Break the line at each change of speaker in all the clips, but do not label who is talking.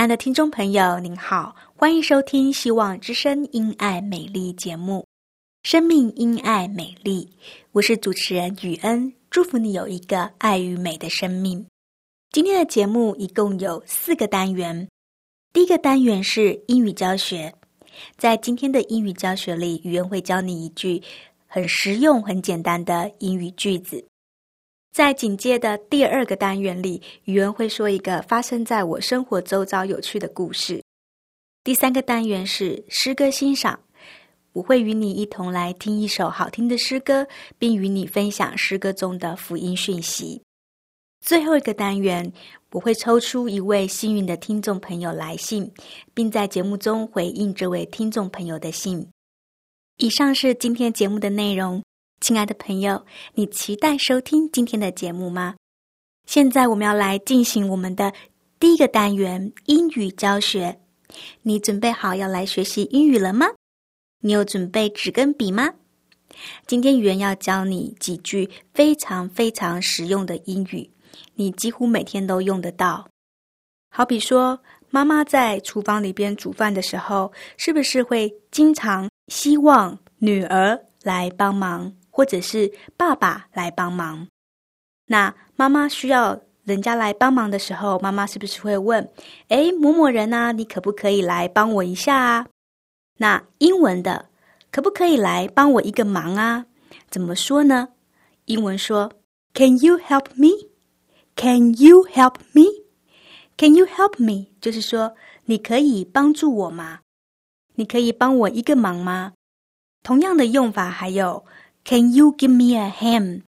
亲爱的听众朋友，您好，欢迎收听《希望之声·因爱美丽》节目，《生命因爱美丽》。我是主持人雨恩，祝福你有一个爱与美的生命。今天的节目一共有四个单元，第一个单元是英语教学，在今天的英语教学里，雨恩会教你一句很实用、很简单的英语句子。在紧接的第二个单元里，语文会说一个发生在我生活周遭有趣的故事。第三个单元是诗歌欣赏，我会与你一同来听一首好听的诗歌，并与你分享诗歌中的福音讯息。最后一个单元，我会抽出一位幸运的听众朋友来信，并在节目中回应这位听众朋友的信。以上是今天节目的内容。亲爱的朋友，你期待收听今天的节目吗？现在我们要来进行我们的第一个单元英语教学。你准备好要来学习英语了吗？你有准备纸跟笔吗？今天语言要教你几句非常非常实用的英语，你几乎每天都用得到。好比说，妈妈在厨房里边煮饭的时候，是不是会经常希望女儿来帮忙？或者是爸爸来帮忙，那妈妈需要人家来帮忙的时候，妈妈是不是会问：“哎，某某人啊，你可不可以来帮我一下啊？”那英文的可不可以来帮我一个忙啊？怎么说呢？英文说：“Can you help me? Can you help me? Can you help me？” 就是说，你可以帮助我吗？你可以帮我一个忙吗？同样的用法还有。Can you give me a hand？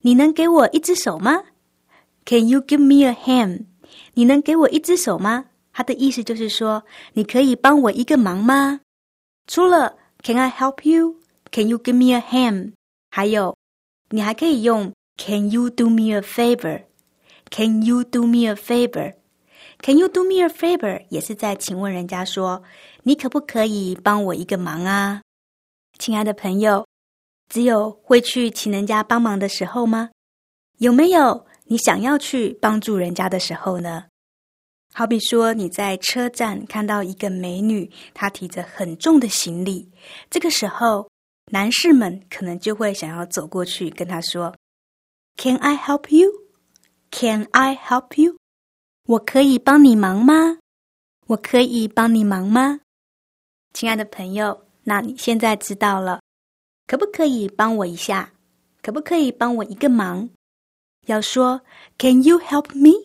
你能给我一只手吗？Can you give me a hand？你能给我一只手吗？它的意思就是说，你可以帮我一个忙吗？除了 Can I help you？Can you give me a hand？还有，你还可以用 Can you do me a favor？Can you do me a favor？Can you do me a favor？也是在请问人家说，你可不可以帮我一个忙啊？亲爱的朋友。 只有会去请人家帮忙的时候吗？有没有你想要去帮助人家的时候呢？好比说你在车站看到一个美女，她提着很重的行李，这个时候男士们可能就会想要走过去跟她说：“Can I help you? Can I help you? 我可以帮你忙吗？我可以帮你忙吗？”亲爱的朋友，那你现在知道了。可不可以帮我一下？可不可以帮我一个忙？要说 Can you help me?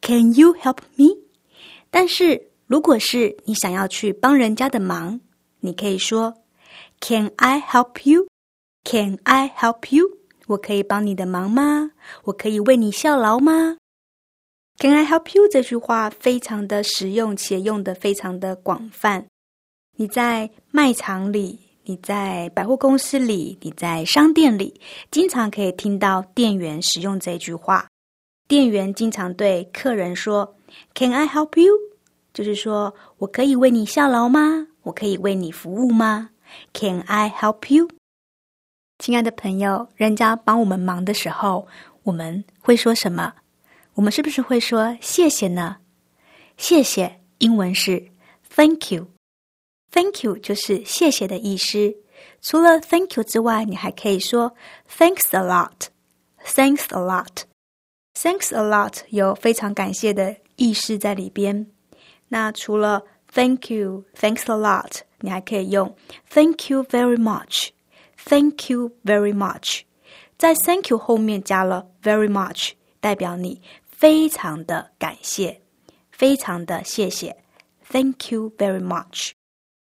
Can you help me? 但是如果是你想要去帮人家的忙，你可以说 Can I help you? Can I help you? 我可以帮你的忙吗？我可以为你效劳吗？Can I help you? 这句话非常的实用，且用的非常的广泛。你在卖场里。你在百货公司里，你在商店里，经常可以听到店员使用这句话。店员经常对客人说：“Can I help you？” 就是说我可以为你效劳吗？我可以为你服务吗？Can I help you？亲爱的朋友，人家帮我们忙的时候，我们会说什么？我们是不是会说谢谢呢？谢谢，英文是 Thank you。Thank you，就是谢谢的意思。除了 Thank you 之外，你还可以说 Thanks a lot，Thanks a lot，Thanks a lot 有非常感谢的意思在里边。那除了 Thank you，Thanks a lot，你还可以用 Thank you very much，Thank you very much，在 Thank you 后面加了 very much，代表你非常的感谢，非常的谢谢。Thank you very much。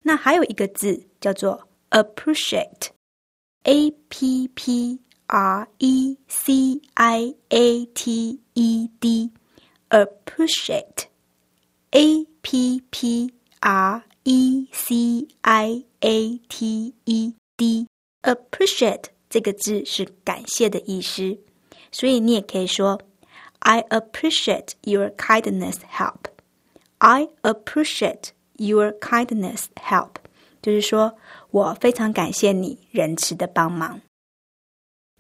那还有一个字叫做 appreciate，a p p r e c i a t e d，appreciate，a p p r e c i a t e d，appreciate 这个字是感谢的意思，所以你也可以说 I appreciate your kindness help。I appreciate your kindness help，就是说我非常感谢你仁慈的帮忙。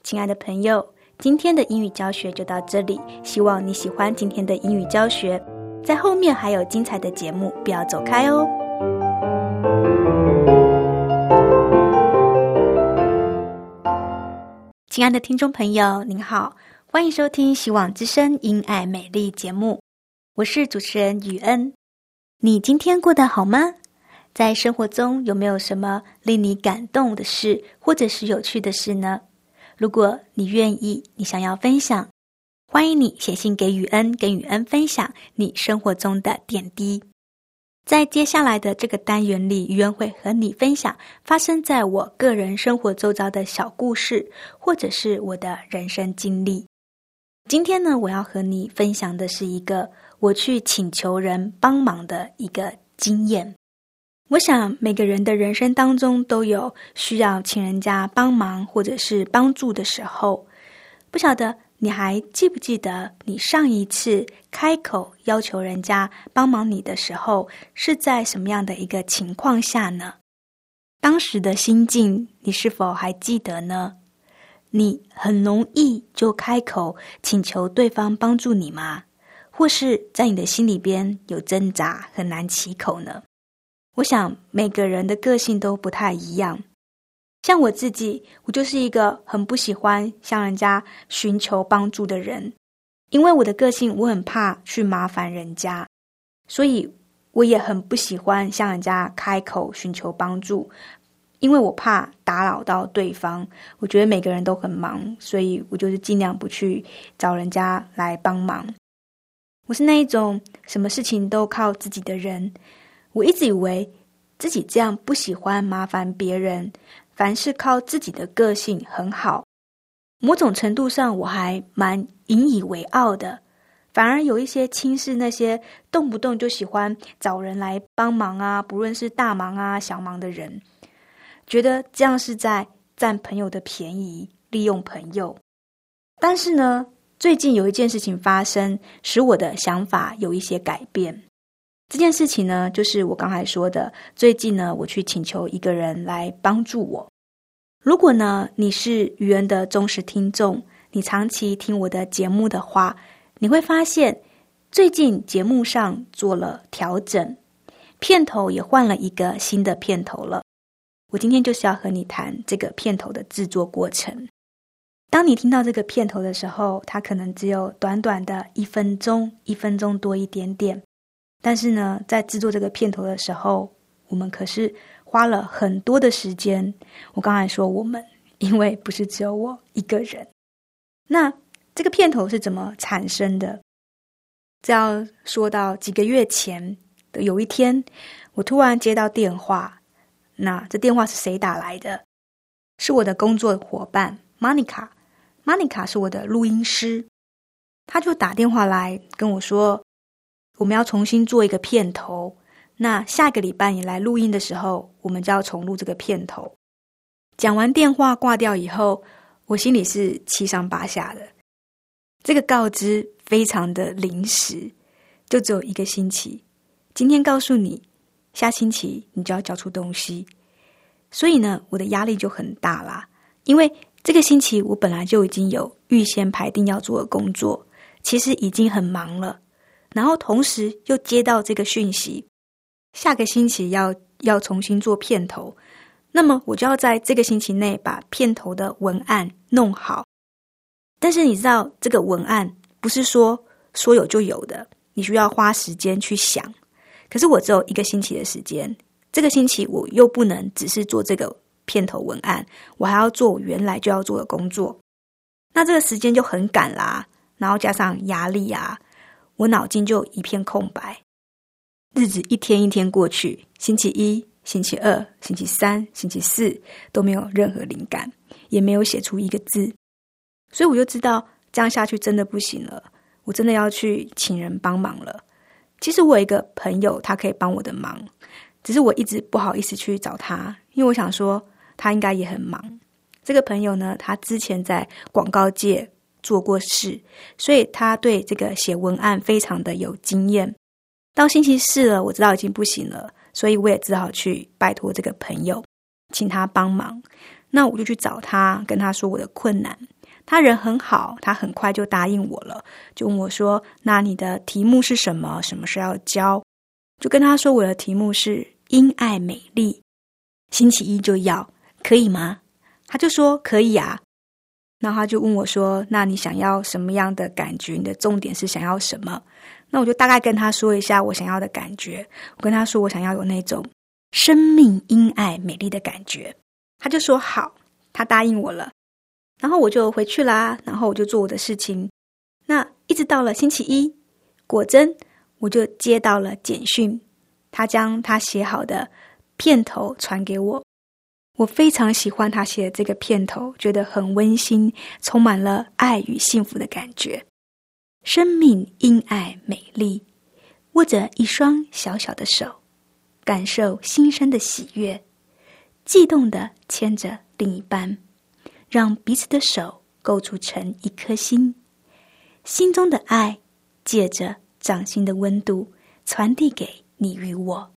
亲爱的朋友，今天的英语教学就到这里，希望你喜欢今天的英语教学。在后面还有精彩的节目，不要走开哦。亲爱的听众朋友，您好，欢迎收听《希望之声·因爱美丽》节目。我是主持人雨恩，你今天过得好吗？在生活中有没有什么令你感动的事，或者是有趣的事呢？如果你愿意，你想要分享，欢迎你写信给雨恩，跟雨恩分享你生活中的点滴。在接下来的这个单元里，雨恩会和你分享发生在我个人生活周遭的小故事，或者是我的人生经历。今天呢，我要和你分享的是一个。我去请求人帮忙的一个经验，我想每个人的人生当中都有需要请人家帮忙或者是帮助的时候。不晓得你还记不记得你上一次开口要求人家帮忙你的时候是在什么样的一个情况下呢？当时的心境你是否还记得呢？你很容易就开口请求对方帮助你吗？或是在你的心里边有挣扎，很难启口呢？我想每个人的个性都不太一样。像我自己，我就是一个很不喜欢向人家寻求帮助的人，因为我的个性，我很怕去麻烦人家，所以我也很不喜欢向人家开口寻求帮助，因为我怕打扰到对方。我觉得每个人都很忙，所以我就是尽量不去找人家来帮忙。我是那一种什么事情都靠自己的人，我一直以为自己这样不喜欢麻烦别人，凡事靠自己的个性很好。某种程度上，我还蛮引以为傲的。反而有一些轻视那些动不动就喜欢找人来帮忙啊，不论是大忙啊、小忙的人，觉得这样是在占朋友的便宜，利用朋友。但是呢？最近有一件事情发生，使我的想法有一些改变。这件事情呢，就是我刚才说的。最近呢，我去请求一个人来帮助我。如果呢，你是愚人的忠实听众，你长期听我的节目的话，你会发现最近节目上做了调整，片头也换了一个新的片头了。我今天就是要和你谈这个片头的制作过程。当你听到这个片头的时候，它可能只有短短的一分钟，一分钟多一点点。但是呢，在制作这个片头的时候，我们可是花了很多的时间。我刚才说我们，因为不是只有我一个人。那这个片头是怎么产生的？这要说到几个月前的有一天，我突然接到电话。那这电话是谁打来的？是我的工作伙伴 Monica。Monica 是我的录音师，他就打电话来跟我说，我们要重新做一个片头。那下个礼拜你来录音的时候，我们就要重录这个片头。讲完电话挂掉以后，我心里是七上八下的。这个告知非常的临时，就只有一个星期。今天告诉你，下星期你就要交出东西，所以呢，我的压力就很大啦，因为。这个星期我本来就已经有预先排定要做的工作，其实已经很忙了。然后同时又接到这个讯息，下个星期要要重新做片头，那么我就要在这个星期内把片头的文案弄好。但是你知道，这个文案不是说说有就有的，你需要花时间去想。可是我只有一个星期的时间，这个星期我又不能只是做这个片头文案，我还要做我原来就要做的工作。那这个时间就很赶啦，然后加上压力啊，我脑筋就一片空白。日子一天一天过去，星期一。星期二、星期三、星期四都没有任何灵感，也没有写出一个字，所以我就知道这样下去真的不行了。我真的要去请人帮忙了。其实我有一个朋友，他可以帮我的忙，只是我一直不好意思去找他，因为我想说他应该也很忙。这个朋友呢，他之前在广告界做过事，所以他对这个写文案非常的有经验。到星期四了，我知道已经不行了。所以我也只好去拜托这个朋友，请他帮忙。那我就去找他，跟他说我的困难。他人很好，他很快就答应我了，就问我说：“那你的题目是什么？什么时候要交？”就跟他说我的题目是“因爱美丽”，星期一就要，可以吗？他就说可以啊。那他就问我说：“那你想要什么样的感觉？你的重点是想要什么？”那我就大概跟他说一下我想要的感觉。我跟他说我想要有那种生命因爱美丽的感觉。他就说好，他答应我了。然后我就回去啦，然后我就做我的事情。那一直到了星期一，果真我就接到了简讯，他将他写好的片头传给我。我非常喜欢他写的这个片头，觉得很温馨，充满了爱与幸福的感觉。生命因爱美丽，握着一双小小的手，感受新生的喜悦，悸动的牵着另一半，让彼此的手构筑成一颗心，心中的爱借着掌心的温度传递给你与我。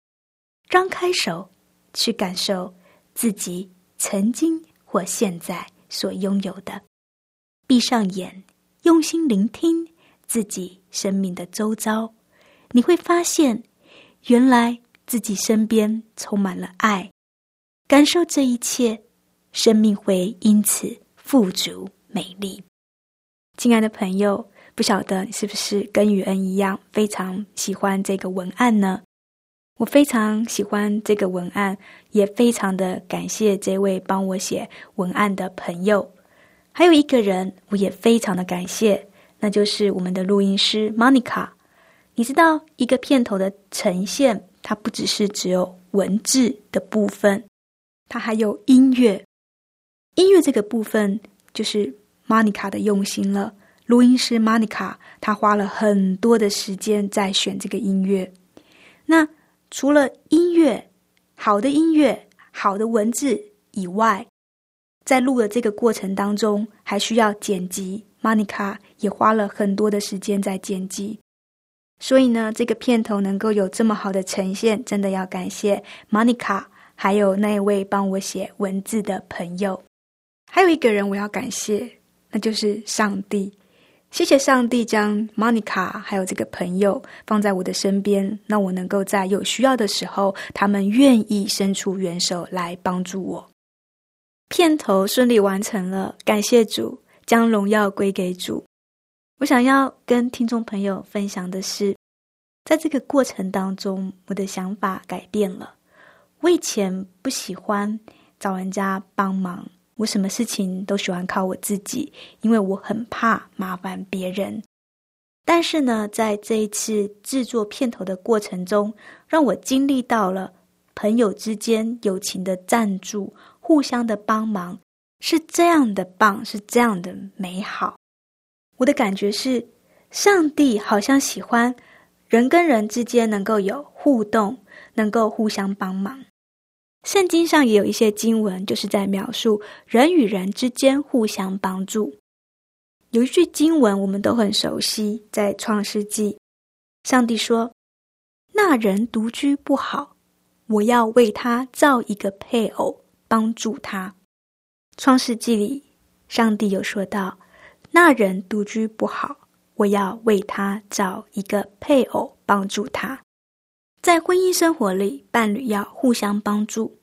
张开手，去感受自己曾经或现在所拥有的。闭上眼，用心聆听。自己生命的周遭，你会发现，原来自己身边充满了爱。感受这一切，生命会因此富足美丽。亲爱的朋友，不晓得你是不是跟雨恩一样，非常喜欢这个文案呢？我非常喜欢这个文案，也非常的感谢这位帮我写文案的朋友。还有一个人，我也非常的感谢。那就是我们的录音师 Monica。你知道，一个片头的呈现，它不只是只有文字的部分，它还有音乐。音乐这个部分，就是 Monica 的用心了。录音师 Monica，她花了很多的时间在选这个音乐。那除了音乐，好的音乐、好的文字以外，在录的这个过程当中，还需要剪辑。Monica 也花了很多的时间在剪辑，所以呢，这个片头能够有这么好的呈现，真的要感谢 Monica，还有那一位帮我写文字的朋友。还有一个人我要感谢，那就是上帝。谢谢上帝将 Monica 还有这个朋友放在我的身边，让我能够在有需要的时候，他们愿意伸出援手来帮助我。片头顺利完成了，感谢主。将荣耀归给主。我想要跟听众朋友分享的是，在这个过程当中，我的想法改变了。我以前不喜欢找人家帮忙，我什么事情都喜欢靠我自己，因为我很怕麻烦别人。但是呢，在这一次制作片头的过程中，让我经历到了朋友之间友情的赞助，互相的帮忙。是这样的棒，是这样的美好。我的感觉是，上帝好像喜欢人跟人之间能够有互动，能够互相帮忙。圣经上也有一些经文，就是在描述人与人之间互相帮助。有一句经文我们都很熟悉，在创世纪，上帝说：“那人独居不好，我要为他造一个配偶，帮助他。”创世纪里，上帝有说到：“那人独居不好，我要为他找一个配偶帮助他。”在婚姻生活里，伴侣要互相帮助。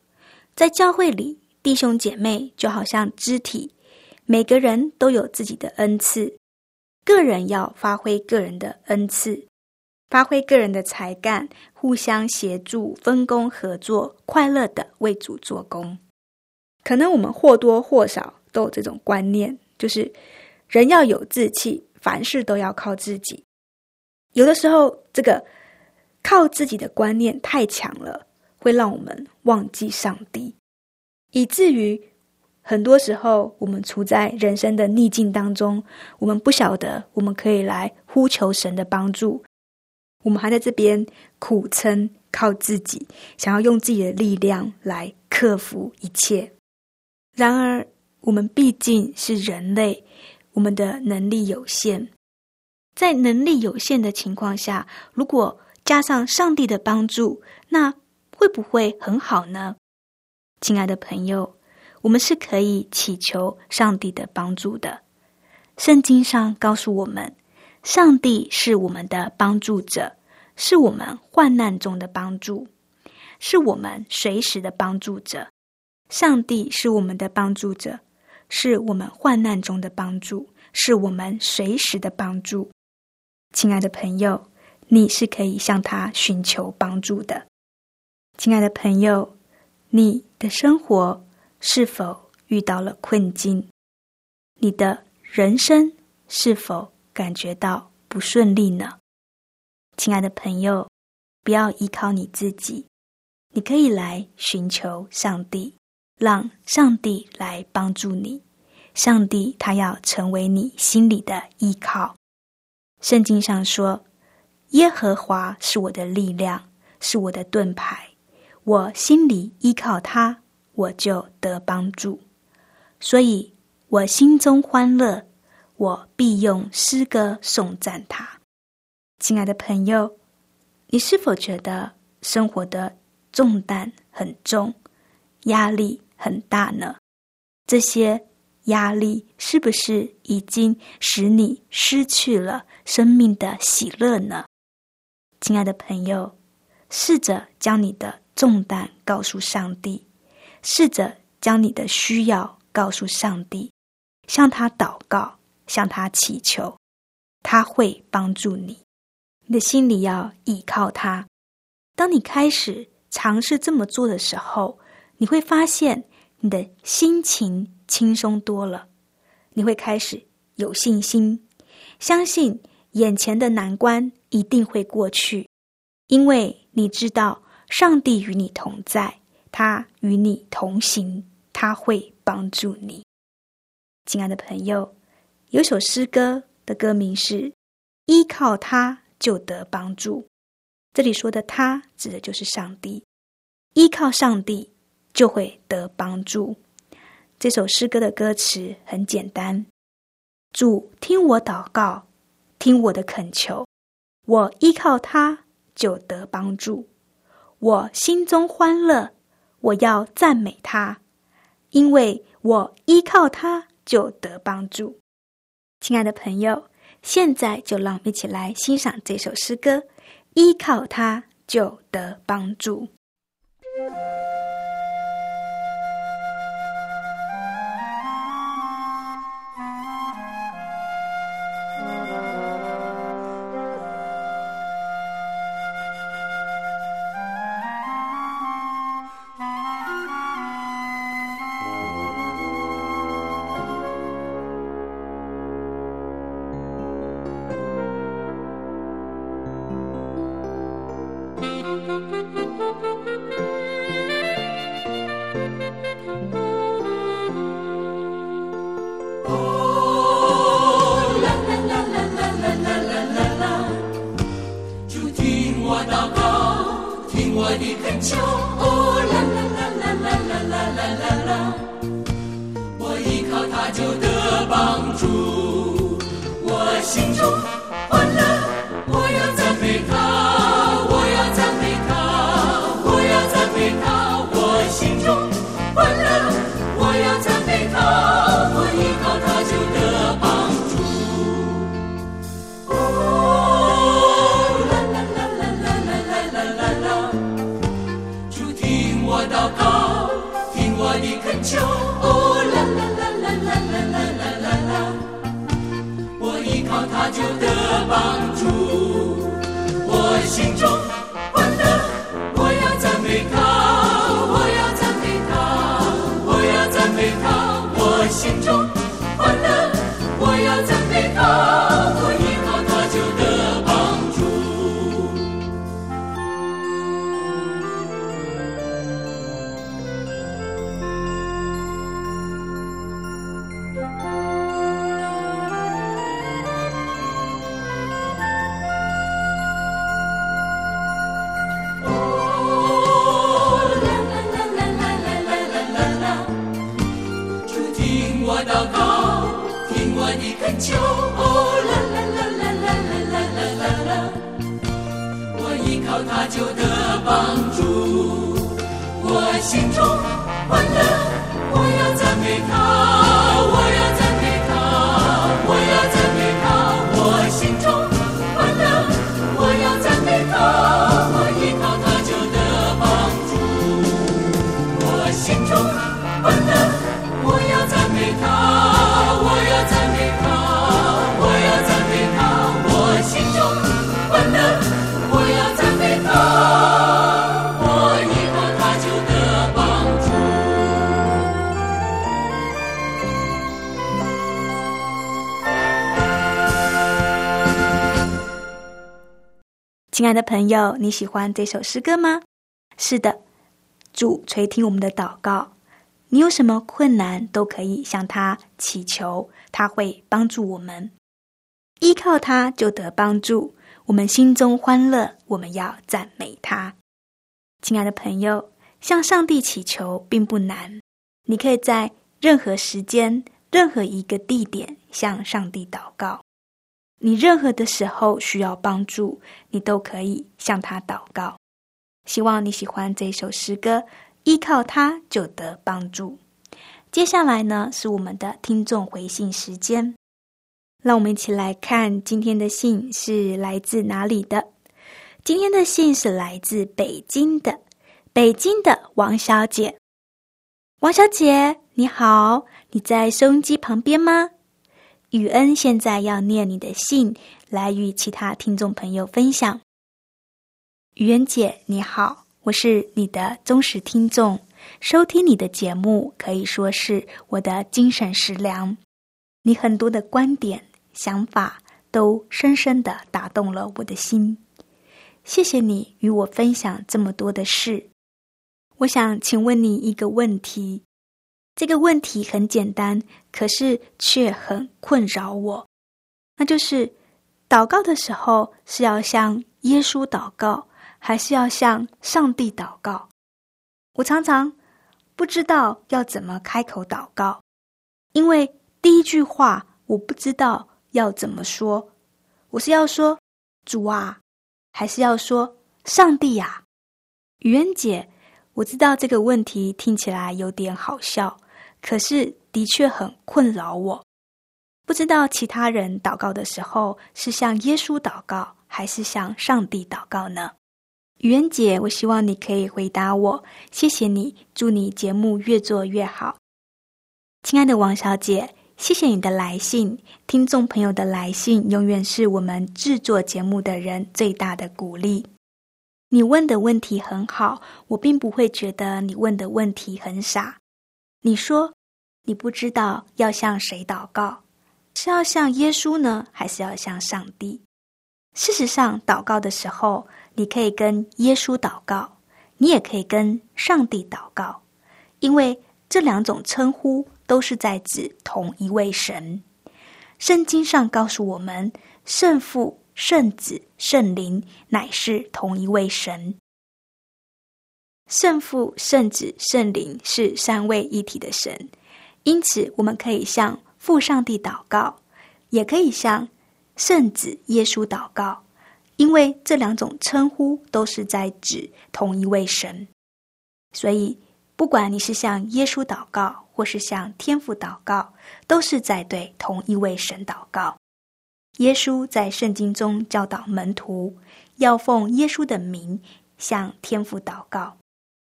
在教会里，弟兄姐妹就好像肢体，每个人都有自己的恩赐，个人要发挥个人的恩赐，发挥个人的才干，互相协助，分工合作，快乐的为主做工。可能我们或多或少都有这种观念，就是人要有志气，凡事都要靠自己。有的时候，这个靠自己的观念太强了，会让我们忘记上帝，以至于很多时候我们处在人生的逆境当中，我们不晓得我们可以来呼求神的帮助，我们还在这边苦撑靠自己，想要用自己的力量来克服一切。然而，我们毕竟是人类，我们的能力有限。在能力有限的情况下，如果加上上帝的帮助，那会不会很好呢？亲爱的朋友，我们是可以祈求上帝的帮助的。圣经上告诉我们，上帝是我们的帮助者，是我们患难中的帮助，是我们随时的帮助者。上帝是我们的帮助者，是我们患难中的帮助，是我们随时的帮助。亲爱的朋友，你是可以向他寻求帮助的。亲爱的朋友，你的生活是否遇到了困境？你的人生是否感觉到不顺利呢？亲爱的朋友，不要依靠你自己，你可以来寻求上帝。让上帝来帮助你，上帝他要成为你心里的依靠。圣经上说：“耶和华是我的力量，是我的盾牌，我心里依靠他，我就得帮助。所以我心中欢乐，我必用诗歌颂赞他。”亲爱的朋友，你是否觉得生活的重担很重，压力？很大呢，这些压力是不是已经使你失去了生命的喜乐呢？亲爱的朋友，试着将你的重担告诉上帝，试着将你的需要告诉上帝，向他祷告，向他祈求，他会帮助你。你的心里要依靠他。当你开始尝试这么做的时候，你会发现。你的心情轻松多了，你会开始有信心，相信眼前的难关一定会过去，因为你知道上帝与你同在，他与你同行，他会帮助你。亲爱的朋友，有首诗歌的歌名是“依靠他就得帮助”，这里说的“他”指的就是上帝，依靠上帝。就会得帮助。这首诗歌的歌词很简单：主听我祷告，听我的恳求，我依靠他就得帮助。我心中欢乐，我要赞美他，因为我依靠他就得帮助。亲爱的朋友，现在就让我们一起来欣赏这首诗歌：依靠他就得帮助。
我，依靠他就得帮助，心中。祷告，听我的恳求。哦啦啦啦啦啦啦啦啦啦啦，我依靠他就得帮助，我心中。求哦啦啦啦啦啦啦啦啦啦！我依靠它就得帮助，我心中欢乐，我要赞美它，
亲爱的朋友，你喜欢这首诗歌吗？是的，主垂听我们的祷告。你有什么困难，都可以向他祈求，他会帮助我们。依靠他就得帮助，我们心中欢乐。我们要赞美他。亲爱的朋友，向上帝祈求并不难，你可以在任何时间、任何一个地点向上帝祷告。你任何的时候需要帮助，你都可以向他祷告。希望你喜欢这首诗歌，依靠他就得帮助。接下来呢，是我们的听众回信时间。让我们一起来看今天的信是来自哪里的。今天的信是来自北京的，北京的王小姐。王小姐，你好，你在收音机旁边吗？雨恩现在要念你的信，来与其他听众朋友分享。雨恩姐，你好，我是你的忠实听众，收听你的节目可以说是我的精神食粮。你很多的观点、想法都深深的打动了我的心。谢谢你与我分享这么多的事。我想请问你一个问题。这个问题很简单，可是却很困扰我。那就是，祷告的时候是要向耶稣祷告，还是要向上帝祷告？我常常不知道要怎么开口祷告，因为第一句话我不知道要怎么说。我是要说主啊，还是要说上帝呀？语言姐，我知道这个问题听起来有点好笑。可是，的确很困扰我。不知道其他人祷告的时候是向耶稣祷告，还是向上帝祷告呢？愚人姐，我希望你可以回答我。谢谢你，祝你节目越做越好。亲爱的王小姐，谢谢你的来信。听众朋友的来信，永远是我们制作节目的人最大的鼓励。你问的问题很好，我并不会觉得你问的问题很傻。你说，你不知道要向谁祷告，是要向耶稣呢，还是要向上帝？事实上，祷告的时候，你可以跟耶稣祷告，你也可以跟上帝祷告，因为这两种称呼都是在指同一位神。圣经上告诉我们，圣父、圣子、圣灵乃是同一位神。圣父、圣子、圣灵是三位一体的神，因此我们可以向父上帝祷告，也可以向圣子耶稣祷告，因为这两种称呼都是在指同一位神。所以，不管你是向耶稣祷告，或是向天父祷告，都是在对同一位神祷告。耶稣在圣经中教导门徒，要奉耶稣的名向天父祷告。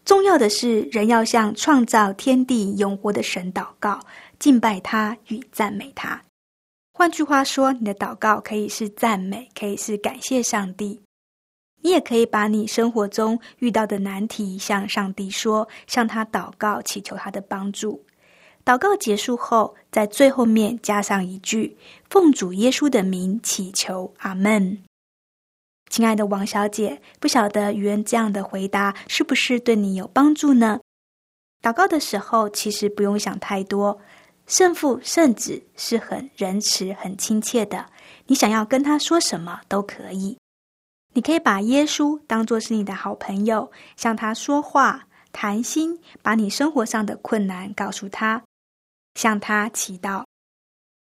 重要的是，人要向创造天地永活的神祷告，敬拜他与赞美他。换句话说，你的祷告可以是赞美，可以是感谢上帝。你也可以把你生活中遇到的难题向上帝说，向他祷告，祈求他的帮助。祷告结束后，在最后面加上一句：“奉主耶稣的名祈求，阿门。”亲爱的王小姐，不晓得愚恩这样的回答是不是对你有帮助呢？祷告的时候，其实不用想太多。圣父、圣子是很仁慈、很亲切的，你想要跟他说什么都可以。你可以把耶稣当作是你的好朋友，向他说话、谈心，把你生活上的困难告诉他，向他祈祷。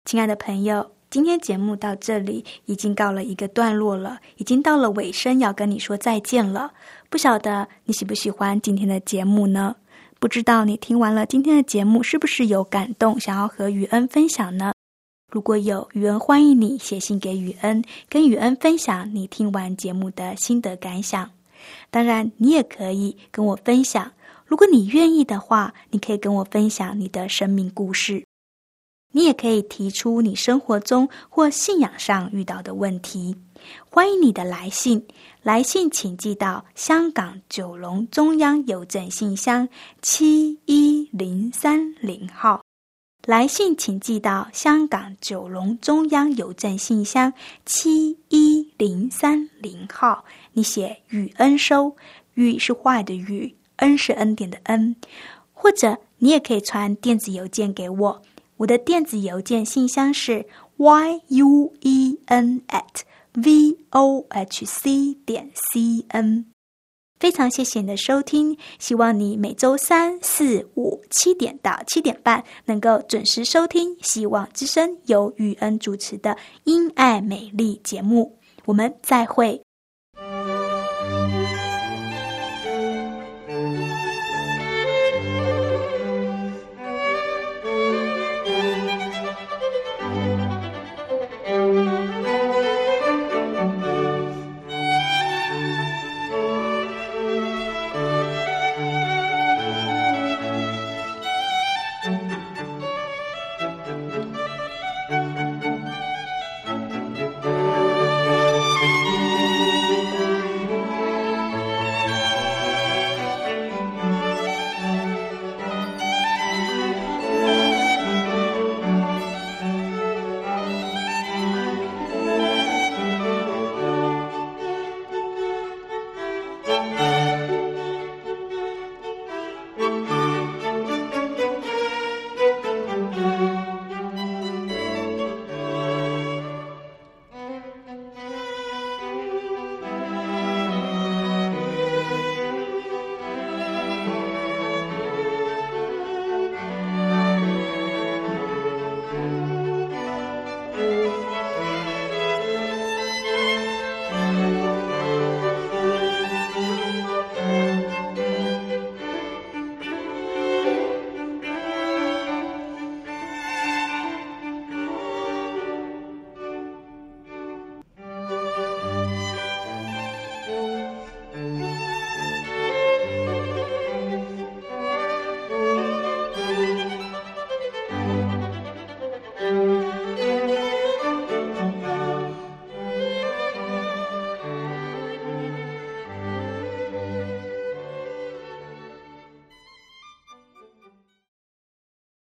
亲爱的朋友，今天节目到这里已经告了一个段落了，已经到了尾声，要跟你说再见了。不晓得你喜不喜欢今天的节目呢？不知道你听完了今天的节目是不是有感动，想要和雨恩分享呢？如果有雨恩，欢迎你写信给雨恩，跟雨恩分享你听完节目的心得感想。当然，你也可以跟我分享，如果你愿意的话，你可以跟我分享你的生命故事。你也可以提出你生活中或信仰上遇到的问题。欢迎你的来信。来信请寄到香港九龙中央邮政信箱七一零三零号。来信请寄到香港九龙中央邮政信箱七一零三零号。你写“雨恩收”，“雨”是坏的“雨”，“恩”是恩典的“恩”。或者你也可以传电子邮件给我，我的电子邮件信箱是 y u e n at。v o h c 点 c n，非常谢谢你的收听，希望你每周三四五七点到七点半能够准时收听《希望之声》由雨恩主持的《因爱美丽》节目，我们再会。